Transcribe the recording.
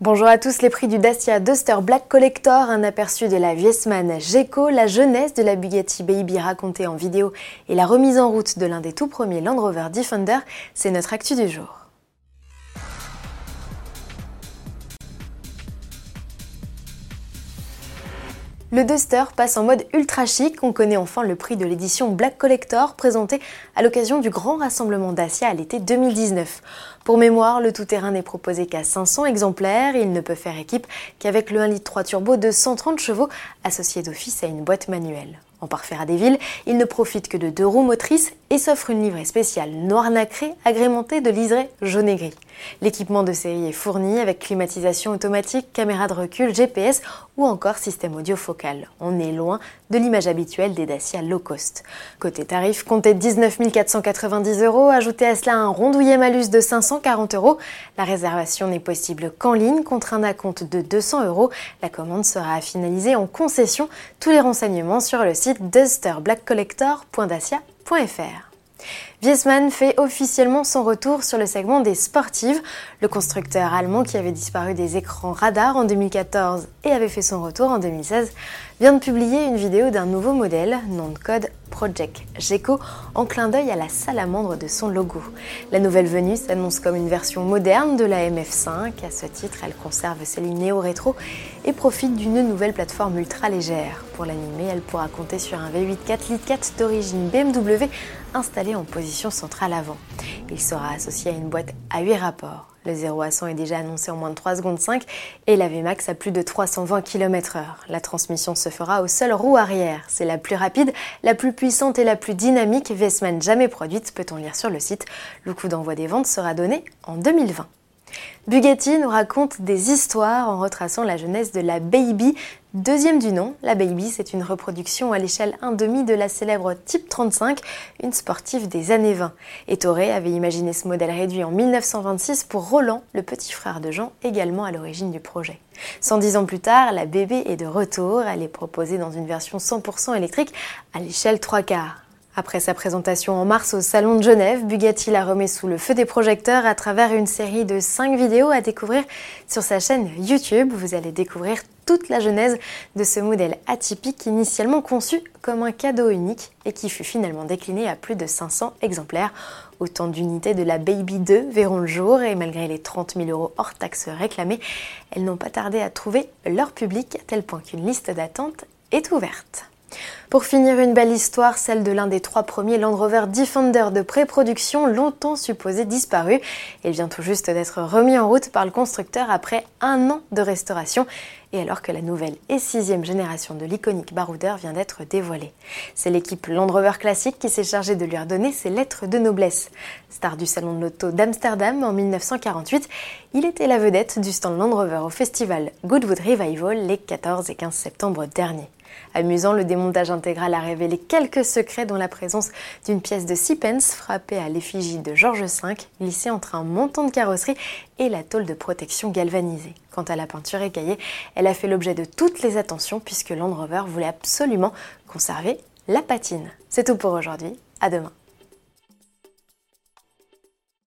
Bonjour à tous, les prix du Dacia Duster Black Collector, un aperçu de la Viesman Geco, la jeunesse de la Bugatti Baby racontée en vidéo et la remise en route de l'un des tout premiers Land Rover Defender, c'est notre actu du jour. Le Duster passe en mode ultra chic. On connaît enfin le prix de l'édition Black Collector présenté à l'occasion du grand rassemblement Dacia à l'été 2019. Pour mémoire, le tout-terrain n'est proposé qu'à 500 exemplaires il ne peut faire équipe qu'avec le 1,3 litre turbo de 130 chevaux associé d'office à une boîte manuelle. En parfait à des villes, il ne profite que de deux roues motrices et s'offre une livrée spéciale noir nacré agrémentée de liseré jaune et gris. L'équipement de série est fourni avec climatisation automatique, caméra de recul, GPS ou encore système audio focal. On est loin de l'image habituelle des Dacia low cost. Côté tarif, comptez 19 490 euros, ajoutez à cela un rondouillet malus de 540 euros. La réservation n'est possible qu'en ligne contre un acompte de 200 euros. La commande sera finalisée en concession. Tous les renseignements sur le site dusterblackcollector.dacia.fr. Wiesmann fait officiellement son retour sur le segment des sportives. Le constructeur allemand qui avait disparu des écrans radars en 2014 et avait fait son retour en 2016 vient de publier une vidéo d'un nouveau modèle, nom de code Project Geco, en clin d'œil à la salamandre de son logo. La nouvelle venue s'annonce comme une version moderne de la MF5. À ce titre, elle conserve ses lignes néo-rétro et profite d'une nouvelle plateforme ultra légère. Pour l'animer, elle pourra compter sur un V8 4 litres 4 d'origine BMW installé en position centrale avant. Il sera associé à une boîte à 8 rapports. Le 0 à 100 est déjà annoncé en moins de 3 secondes 5 et la VMAX à plus de 320 km/h. La transmission se fera au seul roue arrière. C'est la plus rapide, la plus puissante et la plus dynamique Vesman jamais produite, peut-on lire sur le site. Le coup d'envoi des ventes sera donné en 2020. Bugatti nous raconte des histoires en retraçant la jeunesse de la Baby, deuxième du nom. La Baby, c'est une reproduction à l'échelle 1,5 de la célèbre Type 35, une sportive des années 20. Toré avait imaginé ce modèle réduit en 1926 pour Roland, le petit frère de Jean, également à l'origine du projet. 110 ans plus tard, la Baby est de retour. Elle est proposée dans une version 100% électrique à l'échelle 3 quarts. Après sa présentation en mars au Salon de Genève, Bugatti la remet sous le feu des projecteurs à travers une série de 5 vidéos à découvrir sur sa chaîne YouTube. Vous allez découvrir toute la genèse de ce modèle atypique initialement conçu comme un cadeau unique et qui fut finalement décliné à plus de 500 exemplaires. Autant d'unités de la Baby 2 verront le jour et malgré les 30 000 euros hors taxes réclamés, elles n'ont pas tardé à trouver leur public à tel point qu'une liste d'attente est ouverte. Pour finir, une belle histoire, celle de l'un des trois premiers Land Rover Defender de pré-production, longtemps supposé disparu. Il vient tout juste d'être remis en route par le constructeur après un an de restauration et alors que la nouvelle et sixième génération de l'iconique baroudeur vient d'être dévoilée. C'est l'équipe Land Rover classique qui s'est chargée de lui redonner ses lettres de noblesse. Star du salon de l'auto d'Amsterdam en 1948, il était la vedette du stand Land Rover au festival Goodwood Revival les 14 et 15 septembre dernier. Amusant, le démontage intégral a révélé quelques secrets dont la présence d'une pièce de 6 pence frappée à l'effigie de George V, glissée entre un montant de carrosserie et la tôle de protection galvanisée. Quant à la peinture écaillée, elle a fait l'objet de toutes les attentions puisque Land Rover voulait absolument conserver la patine. C'est tout pour aujourd'hui, à demain.